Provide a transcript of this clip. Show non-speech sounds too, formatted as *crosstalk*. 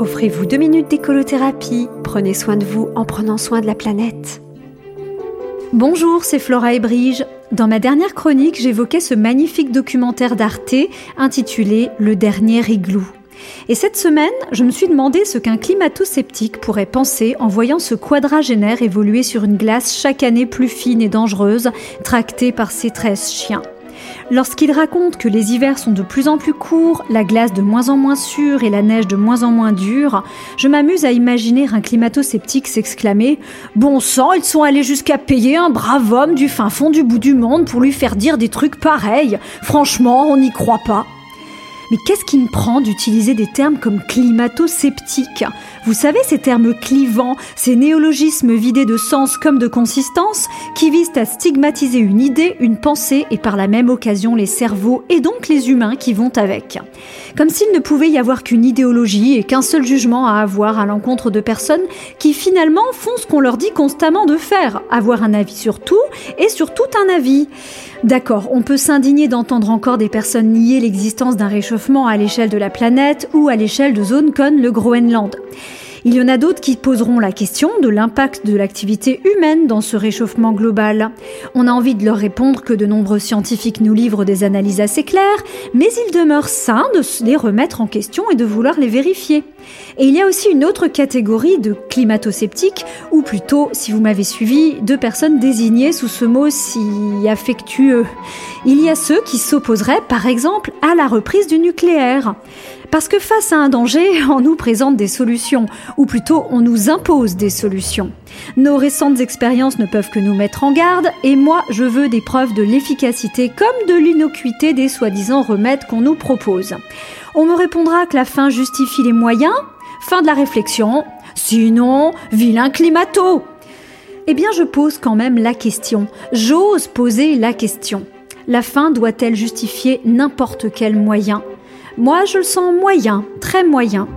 Offrez-vous deux minutes d'écolothérapie. Prenez soin de vous en prenant soin de la planète. Bonjour, c'est Flora et Brige. Dans ma dernière chronique, j'évoquais ce magnifique documentaire d'Arte intitulé Le dernier igloo. Et cette semaine, je me suis demandé ce qu'un climato-sceptique pourrait penser en voyant ce quadragénaire évoluer sur une glace chaque année plus fine et dangereuse, tractée par ses treize chiens. Lorsqu'il raconte que les hivers sont de plus en plus courts, la glace de moins en moins sûre et la neige de moins en moins dure, je m'amuse à imaginer un climato-sceptique s'exclamer Bon sang, ils sont allés jusqu'à payer un brave homme du fin fond du bout du monde pour lui faire dire des trucs pareils. Franchement, on n'y croit pas. Mais qu'est-ce qui me prend d'utiliser des termes comme climato-sceptique Vous savez, ces termes clivants, ces néologismes vidés de sens comme de consistance, qui visent à stigmatiser une idée, une pensée et par la même occasion les cerveaux et donc les humains qui vont avec. Comme s'il ne pouvait y avoir qu'une idéologie et qu'un seul jugement à avoir à l'encontre de personnes qui finalement font ce qu'on leur dit constamment de faire, avoir un avis sur tout et sur tout un avis. D'accord, on peut s'indigner d'entendre encore des personnes nier l'existence d'un réchauffement à l'échelle de la planète ou à l'échelle de zones comme le Groenland. Il y en a d'autres qui poseront la question de l'impact de l'activité humaine dans ce réchauffement global. On a envie de leur répondre que de nombreux scientifiques nous livrent des analyses assez claires, mais il demeure sain de les remettre en question et de vouloir les vérifier. Et il y a aussi une autre catégorie de climato-sceptiques, ou plutôt, si vous m'avez suivi, de personnes désignées sous ce mot si affectueux. Il y a ceux qui s'opposeraient, par exemple, à la reprise du nucléaire. Parce que face à un danger, *laughs* on nous présente des solutions, ou plutôt on nous impose des solutions. Nos récentes expériences ne peuvent que nous mettre en garde, et moi je veux des preuves de l'efficacité comme de l'innocuité des soi-disant remèdes qu'on nous propose. On me répondra que la fin justifie les moyens, fin de la réflexion, sinon, vilain climato Eh bien je pose quand même la question, j'ose poser la question. La fin doit-elle justifier n'importe quel moyen? Moi, je le sens moyen, très moyen.